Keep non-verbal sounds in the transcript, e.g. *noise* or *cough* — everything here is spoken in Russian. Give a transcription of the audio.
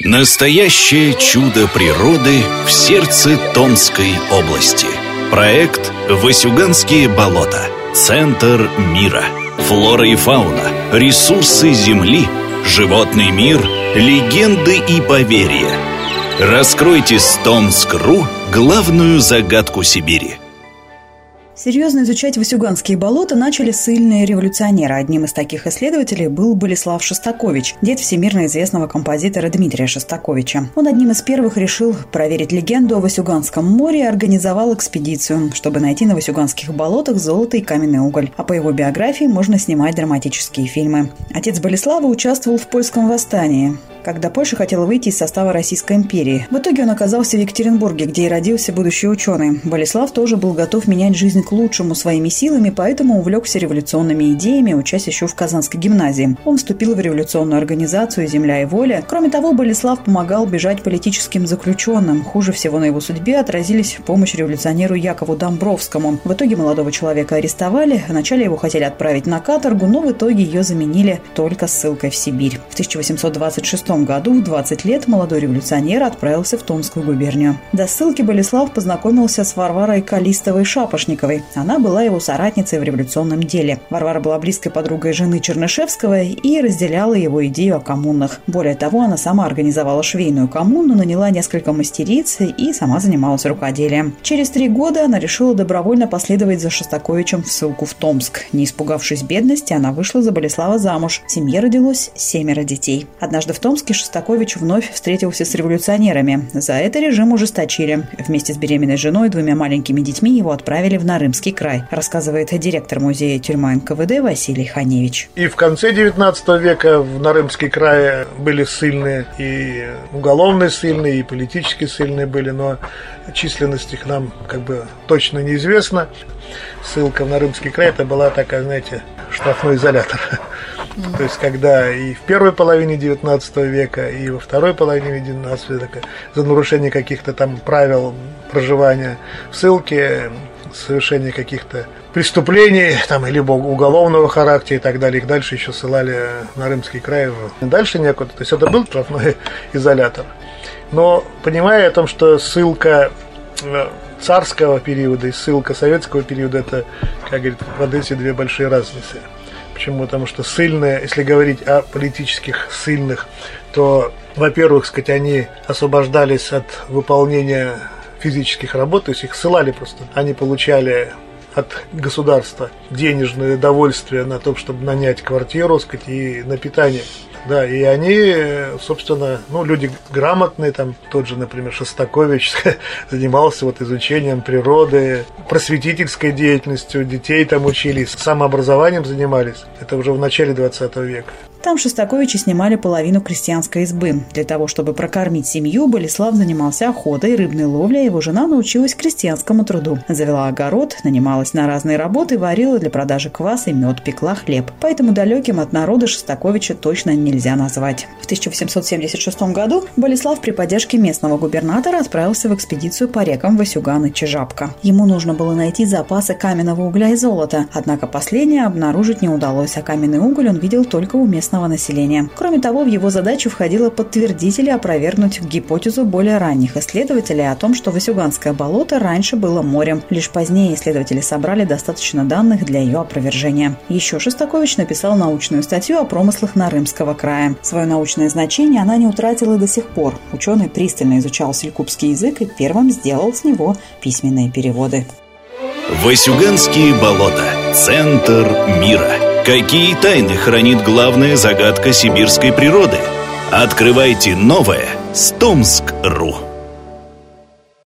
Настоящее чудо природы в сердце Томской области. Проект «Васюганские болота. Центр мира». Флора и фауна, ресурсы Земли, животный мир, легенды и поверья. Раскройте с Томск.ру главную загадку Сибири – Серьезно изучать Васюганские болота начали сильные революционеры. Одним из таких исследователей был Болеслав Шостакович, дед всемирно известного композитора Дмитрия Шостаковича. Он одним из первых решил проверить легенду о Васюганском море и организовал экспедицию, чтобы найти на Васюганских болотах золото и каменный уголь. А по его биографии можно снимать драматические фильмы. Отец Болеслава участвовал в польском восстании когда Польша хотела выйти из состава Российской империи. В итоге он оказался в Екатеринбурге, где и родился будущий ученый. Болеслав тоже был готов менять жизнь к лучшему своими силами, поэтому увлекся революционными идеями, учась еще в Казанской гимназии. Он вступил в революционную организацию «Земля и воля». Кроме того, Болеслав помогал бежать политическим заключенным. Хуже всего на его судьбе отразились помощь революционеру Якову Домбровскому. В итоге молодого человека арестовали, вначале его хотели отправить на каторгу, но в итоге ее заменили только ссылкой в Сибирь. В 1826 году, в 20 лет, молодой революционер отправился в Томскую губернию. До ссылки Болеслав познакомился с Варварой Калистовой-Шапошниковой. Она была его соратницей в революционном деле. Варвара была близкой подругой жены Чернышевского и разделяла его идею о коммунах. Более того, она сама организовала швейную коммуну, наняла несколько мастериц и сама занималась рукоделием. Через три года она решила добровольно последовать за Шостаковичем в ссылку в Томск. Не испугавшись бедности, она вышла за Болеслава замуж. В семье родилось семеро детей. Однажды в Томске Шостакович вновь встретился с революционерами. За это режим ужесточили. Вместе с беременной женой и двумя маленькими детьми его отправили в Нарымский край, рассказывает директор музея тюрьма НКВД Василий Ханевич. И в конце 19 века в Нарымский край были сильные и уголовные сильные, и политически сильные были, но численность их нам как бы точно неизвестна. Ссылка в Нарымский край это была такая, знаете, штрафной изолятор. То есть, когда и в первой половине 19 века, и во второй половине 19 века за нарушение каких-то там правил проживания в ссылке, совершение каких-то преступлений, там, либо уголовного характера и так далее, их дальше еще ссылали на Рымский край. Дальше некуда. То есть это был штрафной *laughs* изолятор. Но понимая о том, что ссылка э, царского периода и ссылка советского периода, это, как говорит, в Одессе две большие разницы. Почему? Потому что сильные, если говорить о политических сильных, то, во-первых, сказать, они освобождались от выполнения физических работ, то есть их ссылали просто. Они получали от государства денежное удовольствие на то, чтобы нанять квартиру, сказать, и на питание. Да, и они, собственно, ну, люди грамотные, там тот же, например, Шостакович *laughs* занимался вот изучением природы, просветительской деятельностью, детей там учились, самообразованием занимались. Это уже в начале 20 века. Там Шостаковичи снимали половину крестьянской избы. Для того, чтобы прокормить семью, Болеслав занимался охотой, рыбной ловлей, а его жена научилась крестьянскому труду. Завела огород, нанималась на разные работы, варила для продажи квас и мед, пекла хлеб. Поэтому далеким от народа Шостаковича точно нельзя назвать. В 1876 году Болеслав при поддержке местного губернатора отправился в экспедицию по рекам Васюган и Чижапка. Ему нужно было найти запасы каменного угля и золота, однако последнее обнаружить не удалось, а каменный уголь он видел только у местного местного населения. Кроме того, в его задачу входило подтвердить или опровергнуть гипотезу более ранних исследователей о том, что Васюганское болото раньше было морем. Лишь позднее исследователи собрали достаточно данных для ее опровержения. Еще Шостакович написал научную статью о промыслах Нарымского края. Свое научное значение она не утратила до сих пор. Ученый пристально изучал селькупский язык и первым сделал с него письменные переводы. Васюганские болота. Центр мира. Какие тайны хранит главная загадка сибирской природы? Открывайте новое с Томск.ру